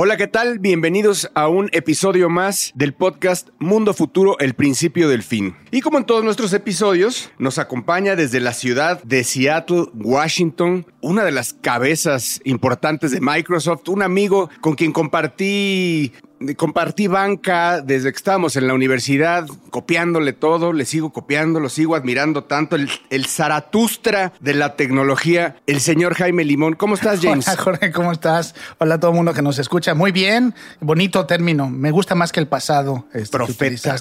Hola, ¿qué tal? Bienvenidos a un episodio más del podcast Mundo Futuro, el principio del fin. Y como en todos nuestros episodios, nos acompaña desde la ciudad de Seattle, Washington, una de las cabezas importantes de Microsoft, un amigo con quien compartí compartí banca desde que estábamos en la universidad, copiándole todo, le sigo copiando, lo sigo admirando tanto, el, el Zaratustra de la tecnología, el señor Jaime Limón. ¿Cómo estás, James? Hola, Jorge, ¿cómo estás? Hola a todo el mundo que nos escucha. Muy bien, bonito término. Me gusta más que el pasado. Este, Profeta.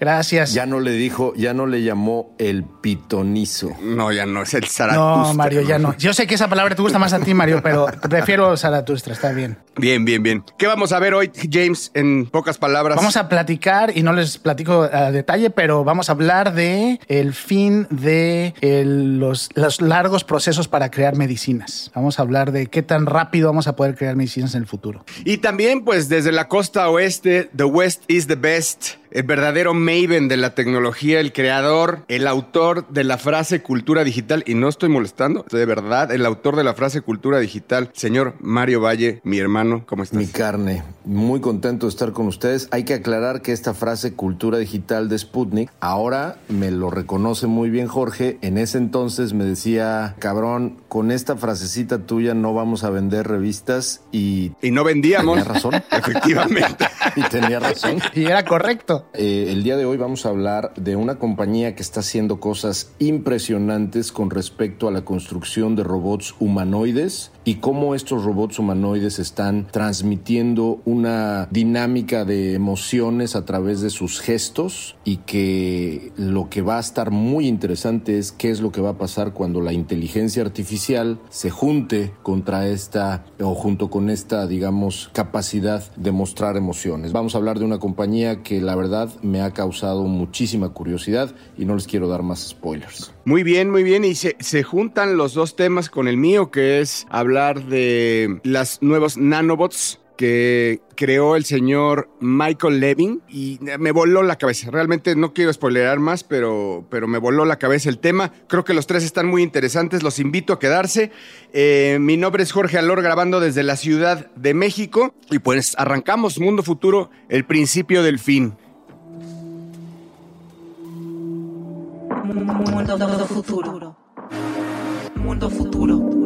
Gracias. Ya no le dijo, ya no le llamó el pitonizo. No, ya no, es el Zaratustra. No, Mario, ya no. Yo sé que esa palabra te gusta más a ti, Mario, pero prefiero Zaratustra, está bien. Bien, bien, bien. ¿Qué vamos a ver hoy, James, en pocas palabras? Vamos a platicar, y no les platico a detalle, pero vamos a hablar de el fin de los, los largos procesos para crear medicinas. Vamos a hablar de qué tan rápido vamos a poder crear medicinas en el futuro. Y también, pues, desde la costa oeste, The West is the best el verdadero maven de la tecnología, el creador, el autor de la frase cultura digital, y no estoy molestando, de verdad, el autor de la frase cultura digital, señor Mario Valle, mi hermano, ¿cómo estás? Mi carne, muy contento de estar con ustedes. Hay que aclarar que esta frase cultura digital de Sputnik, ahora me lo reconoce muy bien Jorge, en ese entonces me decía, cabrón, con esta frasecita tuya no vamos a vender revistas y... Y no vendíamos. Tenía razón. Efectivamente. y tenía razón. Y era correcto. Eh, el día de hoy vamos a hablar de una compañía que está haciendo cosas impresionantes con respecto a la construcción de robots humanoides y cómo estos robots humanoides están transmitiendo una dinámica de emociones a través de sus gestos y que lo que va a estar muy interesante es qué es lo que va a pasar cuando la inteligencia artificial se junte contra esta o junto con esta, digamos, capacidad de mostrar emociones. Vamos a hablar de una compañía que la verdad me ha causado muchísima curiosidad y no les quiero dar más spoilers. Muy bien, muy bien. Y se, juntan los dos temas con el mío, que es hablar de las nuevos nanobots que creó el señor Michael Levin y me voló la cabeza. Realmente no quiero spoilerar más, pero, pero me voló la cabeza el tema. Creo que los tres están muy interesantes, los invito a quedarse. Eh, mi nombre es Jorge Alor, grabando desde la Ciudad de México y pues arrancamos Mundo Futuro, el principio del fin. Mundo futuro. Mundo futuro.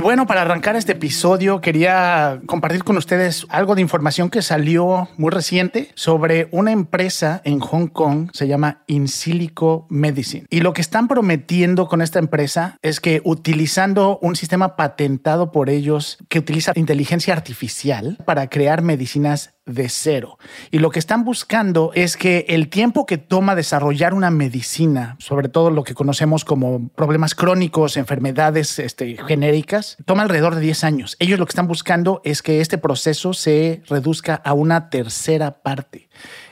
Y bueno, para arrancar este episodio quería compartir con ustedes algo de información que salió muy reciente sobre una empresa en Hong Kong, se llama Insilico Medicine. Y lo que están prometiendo con esta empresa es que utilizando un sistema patentado por ellos que utiliza inteligencia artificial para crear medicinas de cero. Y lo que están buscando es que el tiempo que toma desarrollar una medicina, sobre todo lo que conocemos como problemas crónicos, enfermedades este, genéricas, toma alrededor de 10 años. Ellos lo que están buscando es que este proceso se reduzca a una tercera parte.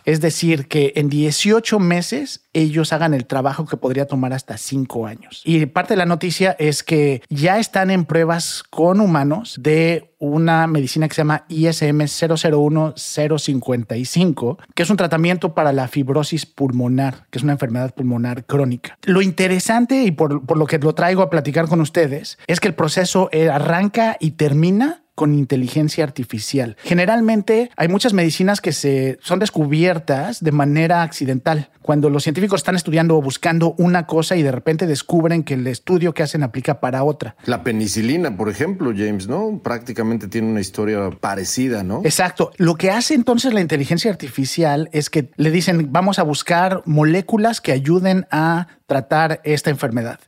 Es decir, que en 18 meses ellos hagan el trabajo que podría tomar hasta 5 años. Y parte de la noticia es que ya están en pruebas con humanos de una medicina que se llama ISM 001-055, que es un tratamiento para la fibrosis pulmonar, que es una enfermedad pulmonar crónica. Lo interesante y por, por lo que lo traigo a platicar con ustedes es que el proceso eh, arranca y termina con inteligencia artificial. Generalmente hay muchas medicinas que se son descubiertas de manera accidental, cuando los científicos están estudiando o buscando una cosa y de repente descubren que el estudio que hacen aplica para otra. La penicilina, por ejemplo, James, ¿no? Prácticamente tiene una historia parecida, ¿no? Exacto. Lo que hace entonces la inteligencia artificial es que le dicen, vamos a buscar moléculas que ayuden a tratar esta enfermedad.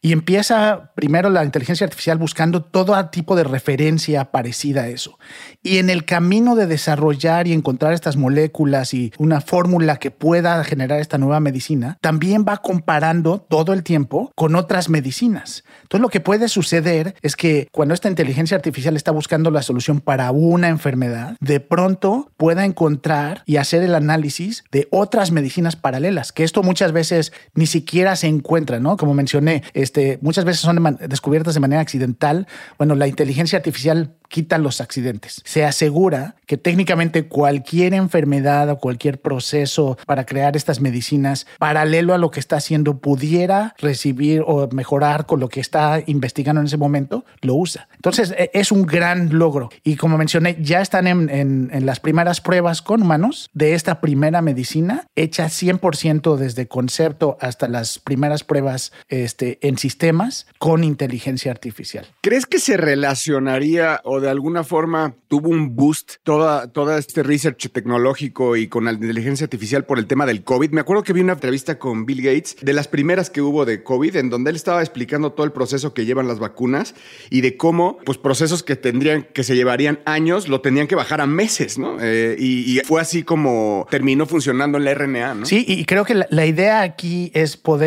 Y empieza primero la inteligencia artificial buscando todo tipo de referencia parecida a eso. Y en el camino de desarrollar y encontrar estas moléculas y una fórmula que pueda generar esta nueva medicina, también va comparando todo el tiempo con otras medicinas. Entonces lo que puede suceder es que cuando esta inteligencia artificial está buscando la solución para una enfermedad, de pronto pueda encontrar y hacer el análisis de otras medicinas paralelas, que esto muchas veces ni siquiera se encuentra, ¿no? Como mencioné, este, muchas veces son descubiertas de manera accidental. Bueno, la inteligencia artificial quita los accidentes. Se asegura que técnicamente cualquier enfermedad o cualquier proceso para crear estas medicinas paralelo a lo que está haciendo pudiera recibir o mejorar con lo que está investigando en ese momento, lo usa. Entonces e, es un gran logro. Y como mencioné, ya están en, las primeras pruebas con humanos de esta primera medicina hecha 100% desde concepto hasta las primeras pruebas este, en sistemas con inteligencia artificial. ¿Crees que se relacionaría o de alguna forma tuvo un boost toda, toda este research tecnológico y con la inteligencia artificial por el tema del COVID? Me acuerdo que vi una entrevista con Bill Gates de las primeras que hubo de COVID en donde él estaba explicando todo el proceso que llevan las vacunas y de cómo pues procesos que tendrían que se llevarían años lo tenían que bajar a meses, ¿no? Eh, y, fue así como terminó funcionando en la RNA, ¿no? Sí, y creo que la, la idea aquí es poder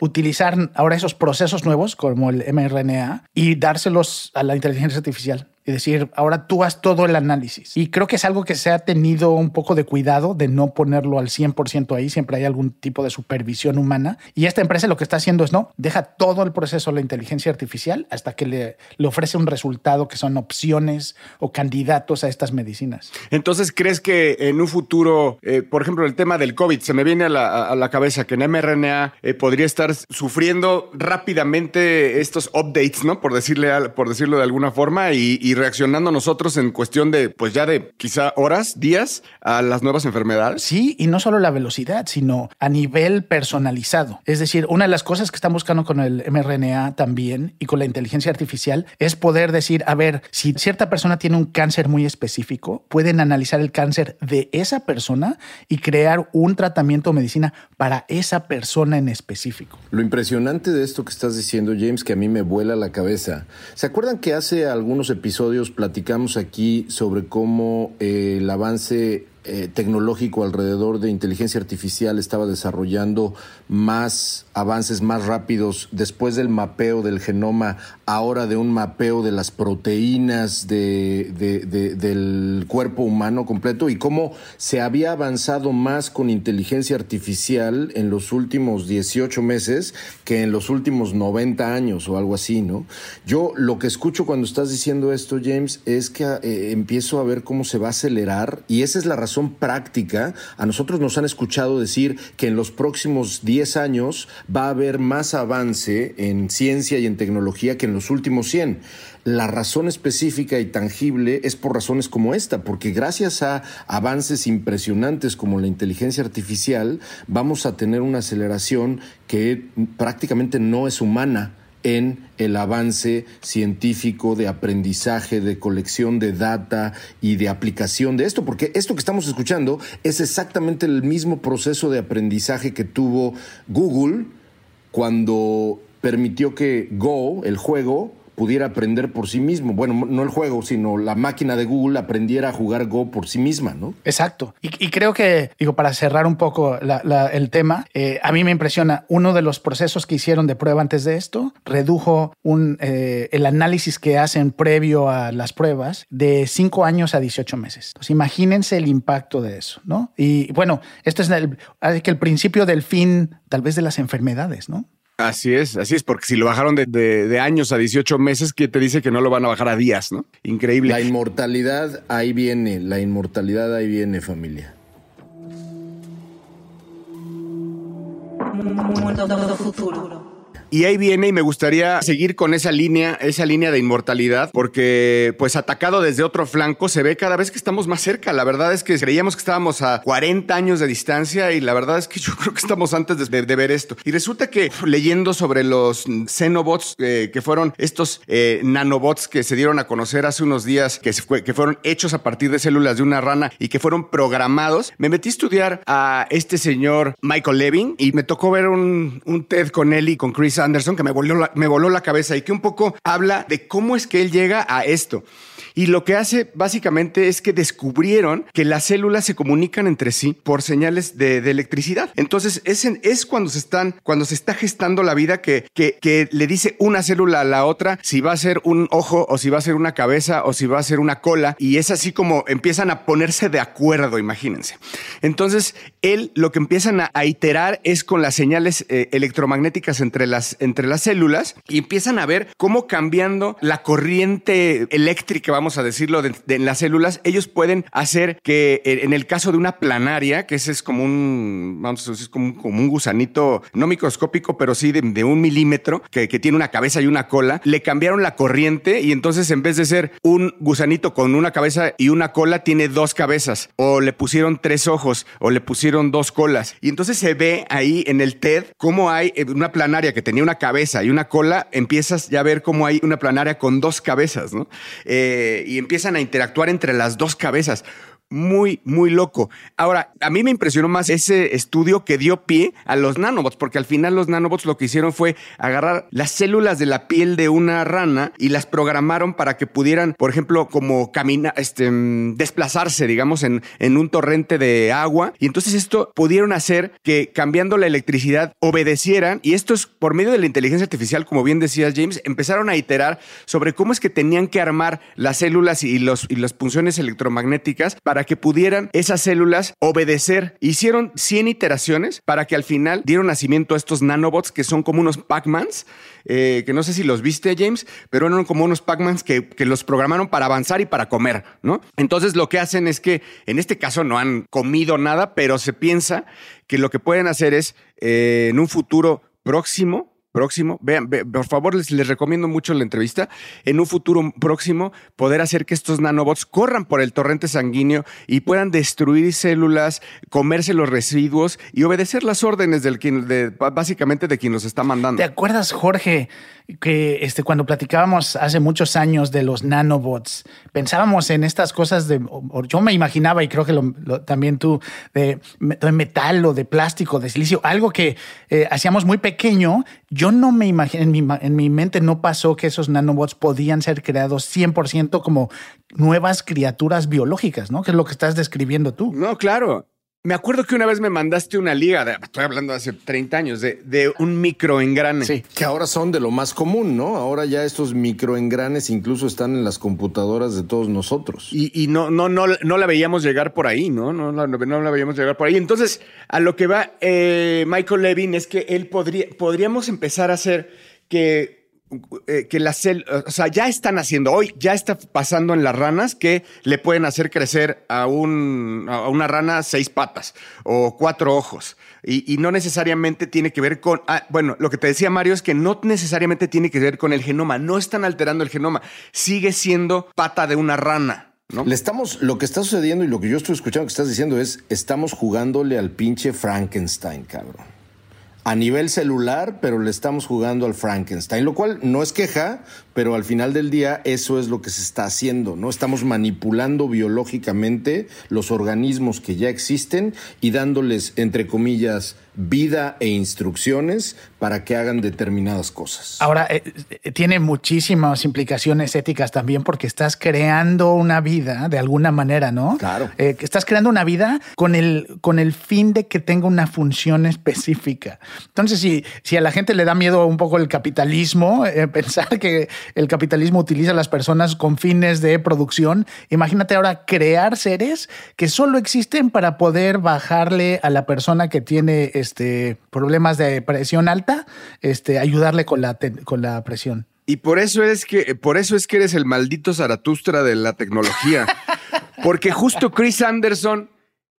utilizar ahora esos procesos nuevos como el mRNA y dárselos a la inteligencia artificial y decir, ahora tú haz todo el análisis. Y creo que es algo que se ha tenido un poco de cuidado de no ponerlo al 100% ahí, siempre hay algún tipo de supervisión humana. Y esta empresa lo que está haciendo es, no, deja todo el proceso la inteligencia artificial hasta que le, le ofrece un resultado que son opciones o candidatos a estas medicinas. Entonces, ¿crees que en un futuro, eh, por ejemplo, el tema del COVID, se me viene a la, cabeza que en mRNA eh, podría estar sufriendo rápidamente estos updates, ¿no? Por, decirle, por decirlo de alguna forma, y reaccionando nosotros en cuestión de, pues ya de quizá horas, días a las nuevas enfermedades. Sí, y no solo la velocidad, sino a nivel personalizado. Es decir, una de las cosas que están buscando con el mRNA también y con la inteligencia artificial es poder decir, a ver, si cierta persona tiene un cáncer muy específico, pueden analizar el cáncer de esa persona y crear un tratamiento o medicina para esa persona en específico. Lo impresionante de esto que estás diciendo, James, que a mí me vuela la cabeza. ¿Se acuerdan que hace algunos episodios platicamos aquí sobre cómo eh, el avance eh, tecnológico alrededor de inteligencia artificial estaba desarrollando más avances más rápidos después del mapeo del genoma, ahora de un mapeo de las proteínas de, del cuerpo humano completo y cómo se había avanzado más con inteligencia artificial en los últimos 18 meses que en los últimos 90 años o algo así, ¿no? Yo lo que escucho cuando estás diciendo esto, James, es que eh, empiezo a ver cómo se va a acelerar y esa es la razón práctica. A nosotros nos han escuchado decir que en los próximos 10 años va a haber más avance en ciencia y en tecnología que en los últimos 100. La razón específica y tangible es por razones como esta, porque gracias a avances impresionantes como la inteligencia artificial, vamos a tener una aceleración que prácticamente no es humana en el avance científico de aprendizaje, de colección de data y de aplicación de esto, porque esto que estamos escuchando es exactamente el mismo proceso de aprendizaje que tuvo Google cuando permitió que Go, el juego, pudiera aprender por sí mismo. Bueno, no el juego, sino la máquina de Google aprendiera a jugar Go por sí misma, ¿no? Exacto. Y, creo que, digo, para cerrar un poco el tema, eh, a mí me impresiona uno de los procesos que hicieron de prueba antes de esto, redujo un, eh, el análisis que hacen previo a las pruebas de 5 años a 18 meses. Imagínense el impacto de eso, ¿no? Y bueno, esto es el, el principio del fin, tal vez, de las enfermedades, ¿no? Así es, así es, porque si lo bajaron de, años a 18 meses, ¿qué te dice que no lo van a bajar a días, no? Increíble. La inmortalidad ahí viene, la inmortalidad ahí viene, familia. futuro. Y ahí viene y me gustaría seguir con esa línea, esa línea de inmortalidad, porque pues atacado desde otro flanco se ve cada vez que estamos más cerca. La verdad es que creíamos que estábamos a 40 años de distancia y la verdad es que yo creo que estamos antes de, ver esto. Y resulta que leyendo sobre los Xenobots, eh, que fueron estos eh, nanobots que se dieron a conocer hace unos días, que, fueron hechos a partir de células de una rana y que fueron programados, me metí a estudiar a este señor Michael Levin y me tocó ver un, un TED con él y con Chris Anderson que me voló, la, me voló la cabeza y que un poco habla de cómo es que él llega a esto. Y lo que hace básicamente es que descubrieron que las células se comunican entre sí por señales de, electricidad. Entonces es, es cuando se están, cuando se está gestando la vida que, que, le dice una célula a la otra si va a ser un ojo o si va a ser una cabeza o si va a ser una cola. Y es así como empiezan a ponerse de acuerdo, imagínense. Entonces él lo que empiezan a, iterar es con las señales eh, electromagnéticas entre las, entre las células y empiezan a ver cómo cambiando la corriente eléctrica, vamos a decirlo, de, en las células, ellos pueden hacer que en el caso de una planaria, que ese es como un, vamos a decir, como como un gusanito, no microscópico, pero sí de, un milímetro, que, que, tiene una cabeza y una cola, le cambiaron la corriente y entonces en vez de ser un gusanito con una cabeza y una cola, tiene dos cabezas, o le pusieron tres ojos, o le pusieron dos colas. Y entonces se ve ahí en el TED cómo hay eh, una planaria que tenía una cabeza y una cola, empiezas ya a ver cómo hay una planaria con dos cabezas, ¿no? Eh, y empiezan a interactuar entre las dos cabezas muy, muy loco. Ahora, a mí me impresionó más ese estudio que dio pie a los nanobots, porque al final los nanobots lo que hicieron fue agarrar las células de la piel de una rana y las programaron para que pudieran, por ejemplo, como caminar, este, desplazarse, digamos, en, en un torrente de agua. Y entonces esto pudieron hacer que cambiando la electricidad obedecieran, y esto es por medio de la inteligencia artificial, como bien decías James, empezaron a iterar sobre cómo es que tenían que armar las células y, los, y las funciones electromagnéticas para para que pudieran esas células obedecer. Hicieron 100 iteraciones para que al final dieron nacimiento a estos nanobots que son como unos Pac-Mans, eh, que no sé si los viste, James, pero eran como unos Pac-Mans que, los programaron para avanzar y para comer, ¿no? Entonces lo que hacen es que en este caso no han comido nada, pero se piensa que lo que pueden hacer es eh, en un futuro próximo próximo, vean, por favor, les, recomiendo mucho la entrevista, en un futuro próximo poder hacer que estos nanobots corran por el torrente sanguíneo y puedan destruir células, comerse los residuos y obedecer las órdenes de, básicamente de quien los está mandando. ¿Te acuerdas, Jorge, que este, cuando platicábamos hace muchos años de los nanobots, pensábamos en estas cosas de, yo me imaginaba y creo que también tú, de, metal o de plástico, de silicio, algo que eh, hacíamos muy pequeño. Yo no me imagino, en mi, en mi mente no pasó que esos nanobots podían ser creados 100% como nuevas criaturas biológicas, ¿no? Que es lo que estás describiendo tú. No, claro. Me acuerdo que una vez me mandaste una liga, estoy hablando de hace 30 años, de, de un microengrane. Sí. Que ahora son de lo más común, ¿no? Ahora ya estos microengranes incluso están en las computadoras de todos nosotros. Y, y no, no, no, no la veíamos llegar por ahí, ¿no? No, no, no la veíamos llegar por ahí. Entonces, a lo que va eh, Michael Levin es que él podría, podríamos empezar a hacer que que las células, o sea, ya están haciendo, hoy ya está pasando en las ranas que le pueden hacer crecer a, un, a una rana seis patas o cuatro ojos. Y, no necesariamente tiene que ver con, ah, bueno, lo que te decía Mario es que no necesariamente tiene que ver con el genoma, no están alterando el genoma, sigue siendo pata de una rana. ¿No? Le estamos, lo que está sucediendo y lo que yo estoy escuchando que estás diciendo es, estamos jugándole al pinche Frankenstein, cabrón a nivel celular, pero le estamos jugando al Frankenstein, lo cual no es queja, pero al final del día eso es lo que se está haciendo, ¿no? Estamos manipulando biológicamente los organismos que ya existen y dándoles, entre comillas, vida e instrucciones para que hagan determinadas cosas. Ahora, eh, eh, tiene muchísimas implicaciones éticas también porque estás creando una vida de alguna manera, ¿no? Claro. Eh, estás creando una vida con el, con el fin de que tenga una función específica. Entonces, si, si a la gente le da miedo un poco el capitalismo, pensar que el capitalismo utiliza a las personas con fines de producción, imagínate ahora crear seres que solo existen para poder bajarle a la persona que tiene este, problemas de presión alta, este, ayudarle con la, con la presión. Y por eso es que, por eso es que eres el maldito Zaratustra de la tecnología. Porque justo Chris Anderson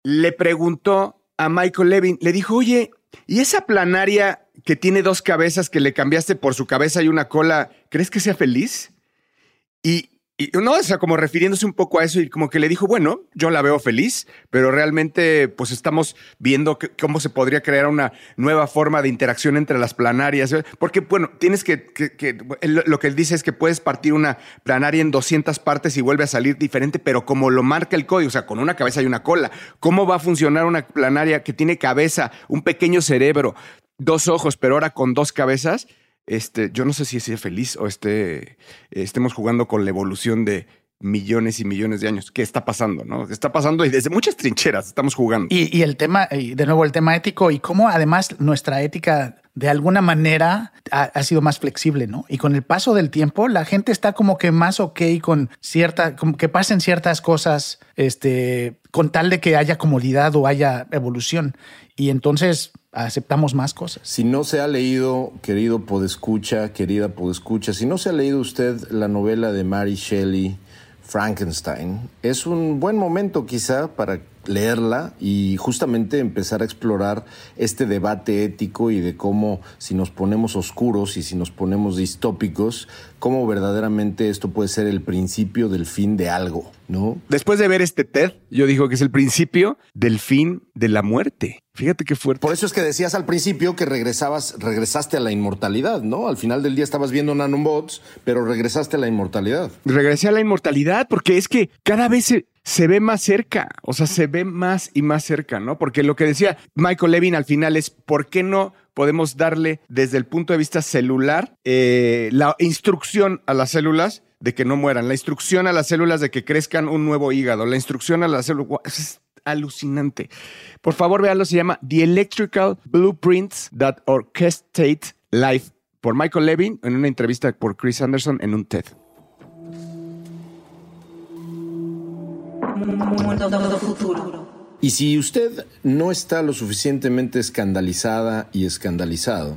le preguntó a Michael Levin, le dijo, oye, ¿y esa planaria que tiene dos cabezas que le cambiaste por su cabeza y una cola, ¿crees que sea feliz? Y, no, o sea, como refiriéndose un poco a eso y como que le dijo, bueno, yo la veo feliz, pero realmente pues estamos viendo cómo se podría crear una nueva forma de interacción entre las planarias. Porque, bueno, tienes que, que- que- lo que él dice es que puedes partir una planaria en 200 partes y vuelve a salir diferente, pero como lo marca el código, o sea, con una cabeza y una cola, ¿cómo va a funcionar una planaria que tiene cabeza, un pequeño cerebro, dos ojos, pero ahora con dos cabezas? Este, yo no sé si sea feliz o esté, estemos jugando con la evolución de millones y millones de años. ¿Qué está pasando? ¿No? ¿Qué está pasando? Y desde muchas trincheras estamos jugando. Y, y el tema, y de nuevo, el tema ético y cómo además nuestra ética de alguna manera ha, sido más flexible, ¿no? Y con el paso del tiempo, la gente está como que más ok con cierta, como que pasen ciertas cosas, este, con tal de que haya comodidad o haya evolución. Y entonces aceptamos más cosas. Si no se ha leído, querido podescucha, querida podescucha, si no se ha leído usted la novela de Mary Shelley, Frankenstein, es un buen momento quizá para leerla y justamente empezar a explorar este debate ético y de cómo si nos ponemos oscuros y si nos ponemos distópicos, cómo verdaderamente esto puede ser el principio del fin de algo, ¿no? Después de ver este TED, yo digo que es el principio del fin de la muerte. Fíjate qué fuerte. Por eso es que decías al principio que regresabas, regresaste a la inmortalidad, ¿no? Al final del día estabas viendo nanobots, pero regresaste a la inmortalidad. Regresé a la inmortalidad porque es que cada vez se, se ve más cerca, o sea, se ve más y más cerca, ¿no? Porque lo que decía Michael Levin al final es, ¿por qué no podemos darle desde el punto de vista celular eh, la instrucción a las células de que no mueran, la instrucción a las células de que crezcan un nuevo hígado, la instrucción a las células... Alucinante. Por favor, véanlo, se llama The Electrical Blueprints That Orchestrate Life por Michael Levin en una entrevista por Chris Anderson en un TED. Mundo futuro. Y si usted no está lo suficientemente escandalizada y escandalizado,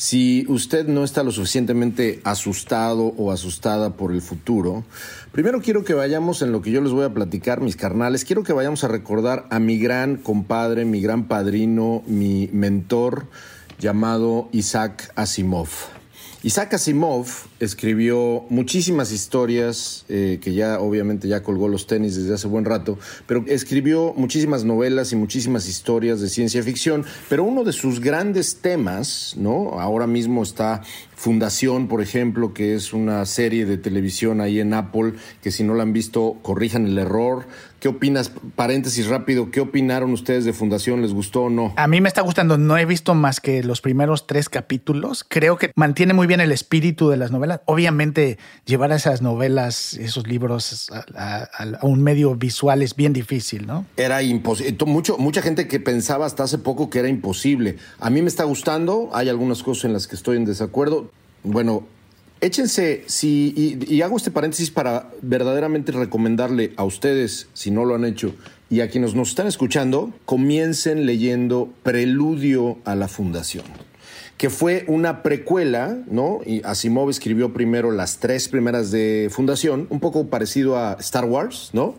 si usted no está lo suficientemente asustado o asustada por el futuro, primero quiero que vayamos en lo que yo les voy a platicar, mis carnales, quiero que vayamos a recordar a mi gran compadre, mi gran padrino, mi mentor llamado Isaac Asimov. Isaac Asimov escribió muchísimas historias eh, que ya obviamente ya colgó los tenis desde hace buen rato, pero escribió muchísimas novelas y muchísimas historias de ciencia ficción, pero uno de sus grandes temas, ¿no? Ahora mismo está Fundación, por ejemplo, que es una serie de televisión ahí en Apple, que si no la han visto, corrijan el error. ¿Qué opinas? Paréntesis rápido, ¿qué opinaron ustedes de Fundación? ¿Les gustó o no? A mí me está gustando, no he visto más que los primeros tres capítulos. Creo que mantiene muy bien el espíritu de las novelas. Obviamente, llevar a esas novelas, esos libros a, a- a un medio visual es bien difícil, ¿no? Era imposible. Mucho, mucha gente que pensaba hasta hace poco que era imposible. A mí me está gustando, hay algunas cosas en las que estoy en desacuerdo. Bueno, échense, si, y, y hago este paréntesis para verdaderamente recomendarle a ustedes, si no lo han hecho, y a quienes nos están escuchando, comiencen leyendo Preludio a la Fundación que fue una precuela, ¿no? Y Asimov escribió primero las tres primeras de Fundación, un poco parecido a Star Wars, ¿no?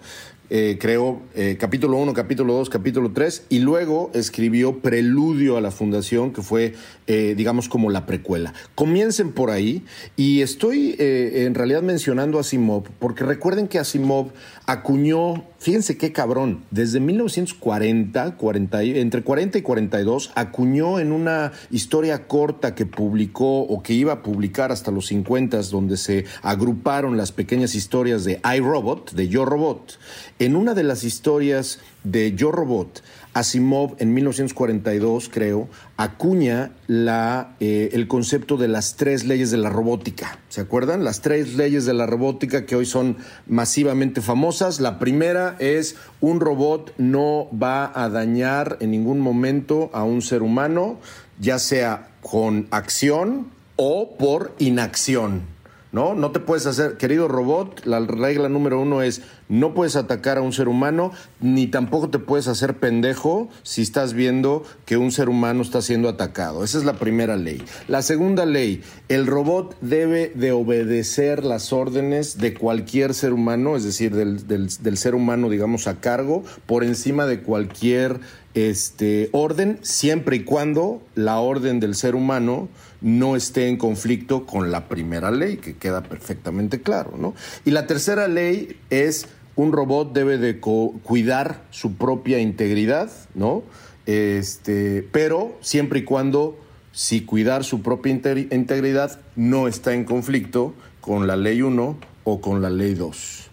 Eh, creó eh, capítulo 1, capítulo 2, capítulo 3 y luego escribió Preludio a la Fundación, que fue, eh, digamos, como la precuela. Comiencen por ahí y estoy eh, en realidad mencionando a Asimov porque recuerden que Asimov acuñó, fíjense qué cabrón, desde 1940, 40, y- entre 40 y 42, acuñó en una historia corta que publicó o que iba a publicar hasta los 50, donde se agruparon las pequeñas historias de iRobot, de Yo Robot. En una de las historias de Yo Robot, Asimov en 1942, creo, acuña eh, el concepto de las tres leyes de la robótica. ¿Se acuerdan? Las tres leyes de la robótica que hoy son masivamente famosas. La primera es un robot no va a dañar en ningún momento a un ser humano, ya sea con acción o por inacción. ¿no? No te puedes hacer, querido robot, la regla número uno es no puedes atacar a un ser humano, ni tampoco te puedes hacer pendejo si estás viendo que un ser humano está siendo atacado. Esa es la primera ley. La segunda ley, el robot debe de obedecer las órdenes de cualquier ser humano, es decir, del, ser humano, digamos, a cargo, por encima de cualquier este, orden siempre y cuando la orden del ser humano no esté en conflicto con la primera ley, que queda perfectamente claro, ¿no? Y la tercera ley es un robot debe de cuidar su propia integridad, ¿no? Este, pero siempre y cuando si cuidar su propia integridad no está en conflicto con la ley 1 o con la ley 2.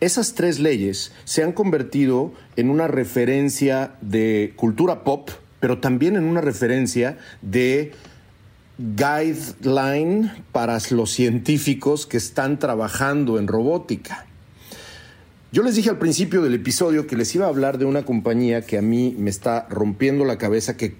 Esas tres leyes se han convertido en una referencia de cultura pop, pero también en una referencia de guideline para los científicos que están trabajando en robótica. Yo les dije al principio del episodio que les iba a hablar de una compañía que a mí me está rompiendo la cabeza, que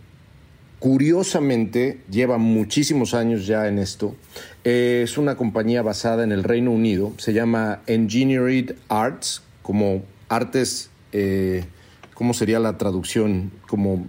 curiosamente lleva muchísimos años ya en esto. es una compañía basada en el Reino Unido, se llama Engineered Arts, como artes, eh, ¿cómo sería la traducción? Como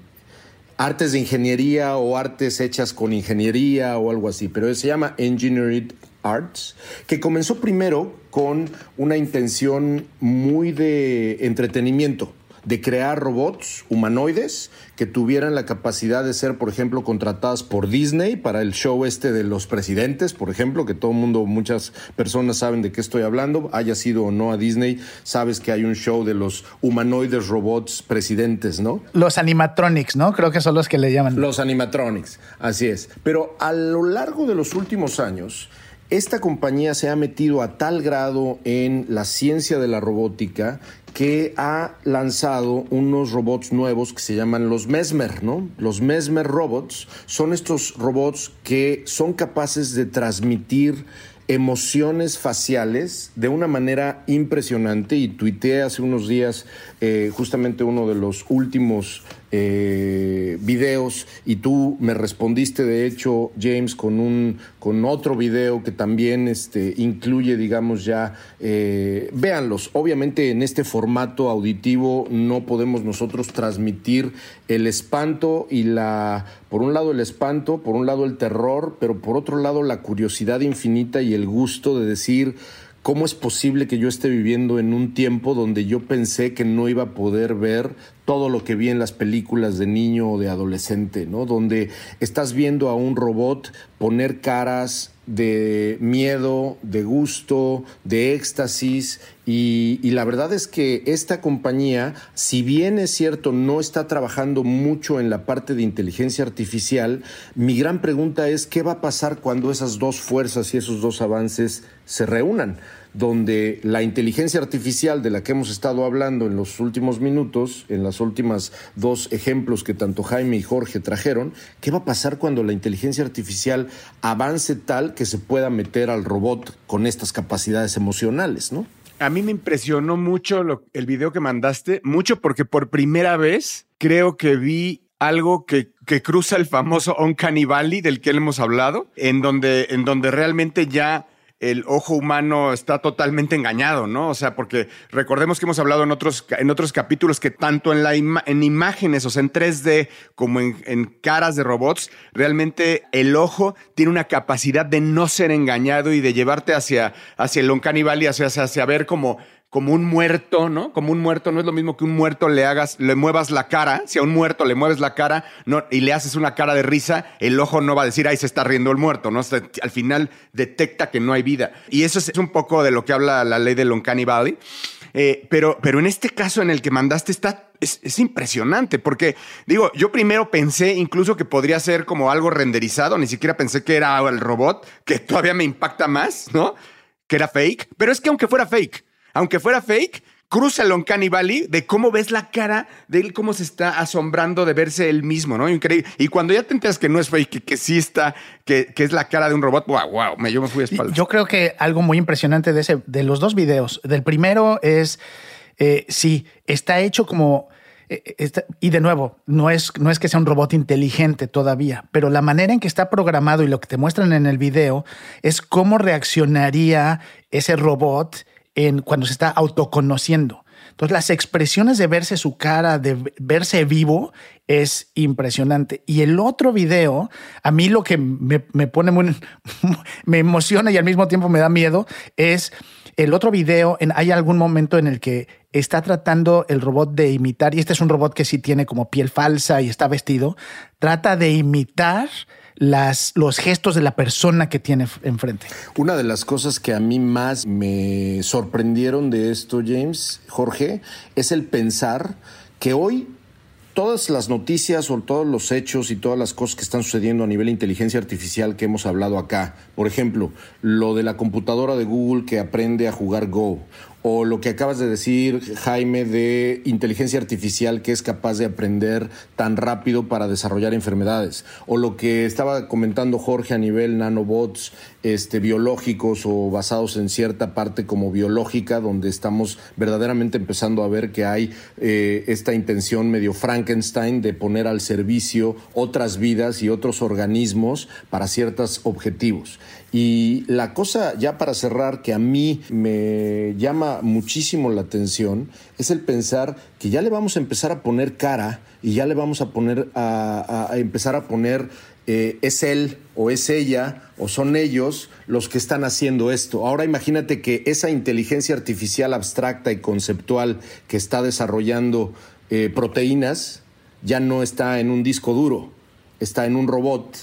artes de ingeniería o artes hechas con ingeniería o algo así, pero se llama Engineered Arts, que comenzó primero con una intención muy de entretenimiento, de crear robots humanoides que tuvieran la capacidad de ser, por ejemplo, contratadas por Disney para el show este de los presidentes, por ejemplo, que todo el mundo, muchas personas saben de qué estoy hablando, haya sido o no a Disney, sabes que hay un show de los humanoides robots presidentes, ¿no? Los animatronics, ¿no? Creo que son los que le llaman. Los animatronics, así es. Pero a lo largo de los últimos años, esta compañía se ha metido a tal grado en la ciencia de la robótica que ha lanzado unos robots nuevos que se llaman los Mesmer, ¿no? Los Mesmer robots son estos robots que son capaces de transmitir emociones faciales de una manera impresionante y tuiteé hace unos días eh, justamente uno de los últimos eh, videos y tú me respondiste de hecho James con un con otro video que también este, incluye digamos ya eh, véanlos. Obviamente en este formato auditivo no podemos nosotros transmitir el espanto y la por un lado el espanto por un lado el terror pero por otro lado la curiosidad infinita y el gusto de decir ¿Cómo es posible que yo esté viviendo en un tiempo donde yo pensé que no iba a poder ver todo lo que vi en las películas de niño o de adolescente, ¿no? Donde estás viendo a un robot poner caras de miedo, de gusto, de éxtasis. Y, y, la verdad es que esta compañía, si bien es cierto, no está trabajando mucho en la parte de inteligencia artificial, mi gran pregunta es qué va a pasar cuando esas dos fuerzas y esos dos avances se reúnan donde la inteligencia artificial de la que hemos estado hablando en los últimos minutos, en las últimas dos ejemplos que tanto Jaime y Jorge trajeron, ¿qué va a pasar cuando la inteligencia artificial avance tal que se pueda meter al robot con estas capacidades emocionales, ¿no? A mí me impresionó mucho el video que mandaste, mucho porque por primera vez creo que vi algo que, que cruza el famoso Uncanny Valley del que hemos hablado, en donde, en donde realmente ya el ojo humano está totalmente engañado, ¿no? O sea, porque recordemos que hemos hablado en otros, en otros capítulos que tanto en, la en imágenes, o sea, en 3D, como en, caras de robots, realmente el ojo tiene una capacidad de no ser engañado y de llevarte hacia, hacia el Uncanny Valley, hacia, hacia ver como como un muerto, ¿no? Como un muerto, no es lo mismo que un muerto le hagas, le muevas la cara. Si a un muerto le mueves la cara no, y le haces una cara de risa, el ojo no va a decir, ahí se está riendo el muerto, ¿no? al final detecta que no hay vida. Y eso es un poco de lo que habla la ley de Uncanny Valley. Eh, pero, pero en este caso en el que mandaste está es, es, impresionante porque, digo, yo primero pensé incluso que podría ser como algo renderizado, ni siquiera pensé que era el robot, que todavía me impacta más, ¿no? Que era fake. Pero es que aunque fuera fake, aunque fuera fake, cruza el Uncanny Valley de cómo ves la cara de él, cómo se está asombrando de verse él mismo, ¿no? Increíble. Y cuando ya te enteras que no es fake, que, sí está, que, es la cara de un robot, wow, wow, me, yo me fui a espaldas. Yo creo que algo muy impresionante de, ese, de los dos videos, del primero es, eh, sí, está hecho como... Eh, y de nuevo, no es, no es que sea un robot inteligente todavía, pero la manera en que está programado y lo que te muestran en el video es cómo reaccionaría ese robot en, cuando se está autoconociendo. Entonces, las expresiones de verse su cara, de verse vivo, es impresionante. Y el otro video, a mí lo que me, pone muy, me emociona y al mismo tiempo me da miedo, es el otro video, en, hay algún momento en el que está tratando el robot de imitar, y este es un robot que sí tiene como piel falsa y está vestido, trata de imitar las, los gestos de la persona que tiene enfrente. Una de las cosas que a mí más me sorprendieron de esto, James, Jorge, es el pensar que hoy todas las noticias o todos los hechos y todas las cosas que están sucediendo a nivel de inteligencia artificial que hemos hablado acá, por ejemplo, lo de la computadora de Google que aprende a jugar Go, o lo que acabas de decir, Jaime, de inteligencia artificial que es capaz de aprender tan rápido para desarrollar enfermedades, o lo que estaba comentando Jorge a nivel nanobots este, biológicos o basados en cierta parte como biológica, donde estamos verdaderamente empezando a ver que hay eh, esta intención medio Frankenstein de poner al servicio otras vidas y otros organismos para ciertos objetivos. Y la cosa, ya para cerrar, que a mí me llama muchísimo la atención, es el pensar que ya le vamos a empezar a poner cara y ya le vamos a poner a, empezar a poner eh, es él o es ella o son ellos los que están haciendo esto. Ahora imagínate que esa inteligencia artificial abstracta y conceptual que está desarrollando eh, proteínas ya no está en un disco duro, está en un robot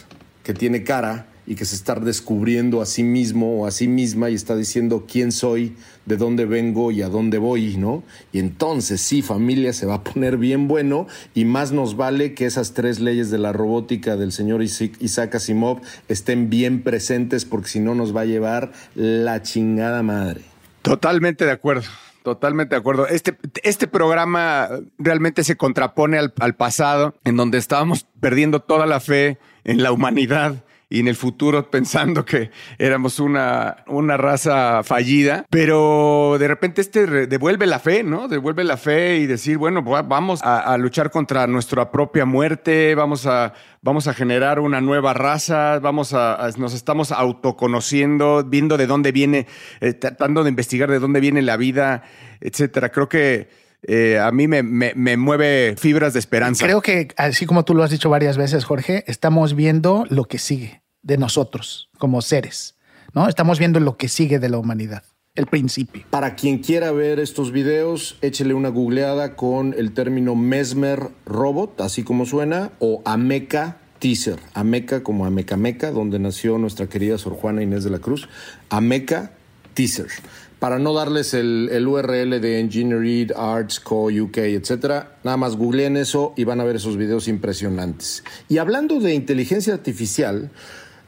que tiene cara y que se está descubriendo a sí mismo o a sí misma y está diciendo quién soy, de dónde vengo y a dónde voy, ¿no? Y entonces sí, familia se va a poner bien bueno y más nos vale que esas tres leyes de la robótica del señor Isaac Asimov estén bien presentes porque si no nos va a llevar la chingada madre. Totalmente de acuerdo. Totalmente de acuerdo. Este, este programa realmente se contrapone al, al pasado, en donde estábamos perdiendo toda la fe en la humanidad y en el futuro pensando que éramos una, una raza fallida, pero de repente este devuelve la fe, ¿no? Devuelve la fe y decir, bueno, vamos a, luchar contra nuestra propia muerte, vamos a, vamos a generar una nueva raza, vamos a, nos estamos autoconociendo, viendo de dónde viene, eh, tratando de investigar de dónde viene la vida, etcétera. Creo que eh, a mí me, mueve fibras de esperanza. Creo que, así como tú lo has dicho varias veces, Jorge, estamos viendo lo que sigue de nosotros como seres, ¿no? Estamos viendo lo que sigue de la humanidad, el principio. Para quien quiera ver estos videos, échele una googleada con el término Mesmer Robot, así como suena, o Ameca Teaser. Ameca como Ameca Meca, donde nació nuestra querida Sor Juana Inés de la Cruz. Ameca Teaser para no darles el, URL de Engineering Arts Co. UK, etcétera, nada más googleen eso y van a ver esos videos impresionantes. Y hablando de inteligencia artificial,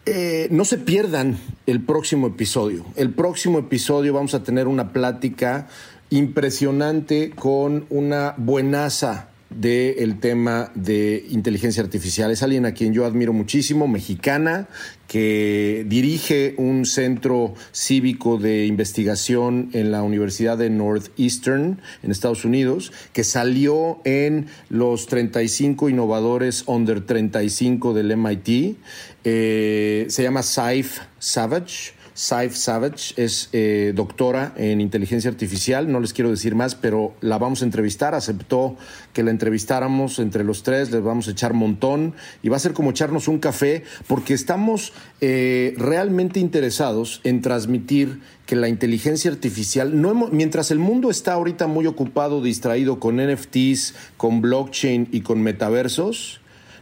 eh, no se pierdan el próximo episodio. El próximo episodio vamos a tener una plática impresionante con una buenaza del tema de inteligencia artificial. Es alguien a quien yo admiro muchísimo, mexicana, que dirige un centro cívico de investigación en la Universidad de Northeastern en Estados Unidos, que salió en los 35 innovadores under 35 del MIT. Eh, se llama Saif Savage Saif Savage es eh, doctora en inteligencia artificial, no les quiero decir más, pero la vamos a entrevistar, aceptó que la entrevistáramos entre los tres, les vamos a echar montón. Y va a ser como echarnos un café porque estamos eh, realmente interesados en transmitir que la inteligencia artificial, no mientras el mundo está ahorita muy ocupado, distraído con NFTs, con blockchain y con metaversos,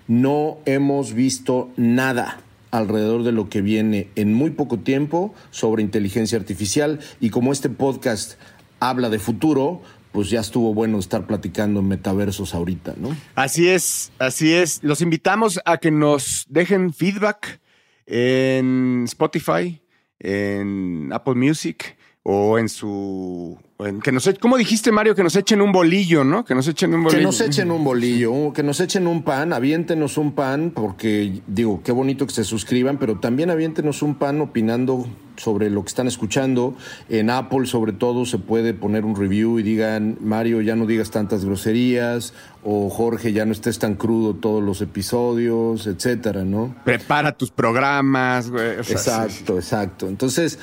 no hemos visto nada alrededor de lo que viene en muy poco tiempo sobre inteligencia artificial y como este podcast habla de futuro, pues ya estuvo bueno estar platicando en metaversos ahorita, ¿no? Así es, así es. Los invitamos a que nos dejen feedback en Spotify, en Apple Music o en su que nos, ¿Cómo dijiste, Mario? Que nos echen un bolillo, ¿no? Que nos echen un bolillo. Que nos echen un bolillo, que nos echen un pan, aviéntenos un pan, porque digo, qué bonito que se suscriban, pero también aviéntenos un pan opinando sobre lo que están escuchando. En Apple, sobre todo, se puede poner un review y digan, Mario, ya no digas tantas groserías, o Jorge, ya no estés tan crudo todos los episodios, etcétera, ¿no? Prepara tus programas, güey. exacto, exacto. Entonces,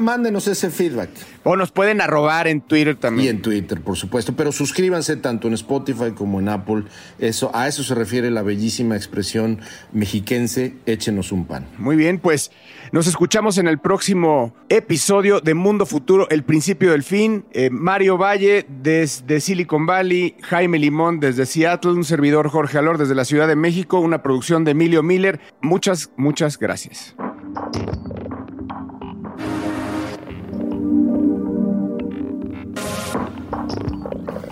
mándenos ese feedback. O nos pueden arrobar en en Twitter también. Y en Twitter, por supuesto. Pero suscríbanse tanto en Spotify como en Apple. Eso, a eso se refiere la bellísima expresión mexiquense, échenos un pan. Muy bien, pues nos escuchamos en el próximo episodio de Mundo Futuro, el principio del fin. Eh, Mario Valle desde Silicon Valley, Jaime Limón desde Seattle, un servidor Jorge Alor desde la Ciudad de México, una producción de Emilio Miller. Muchas, muchas gracias.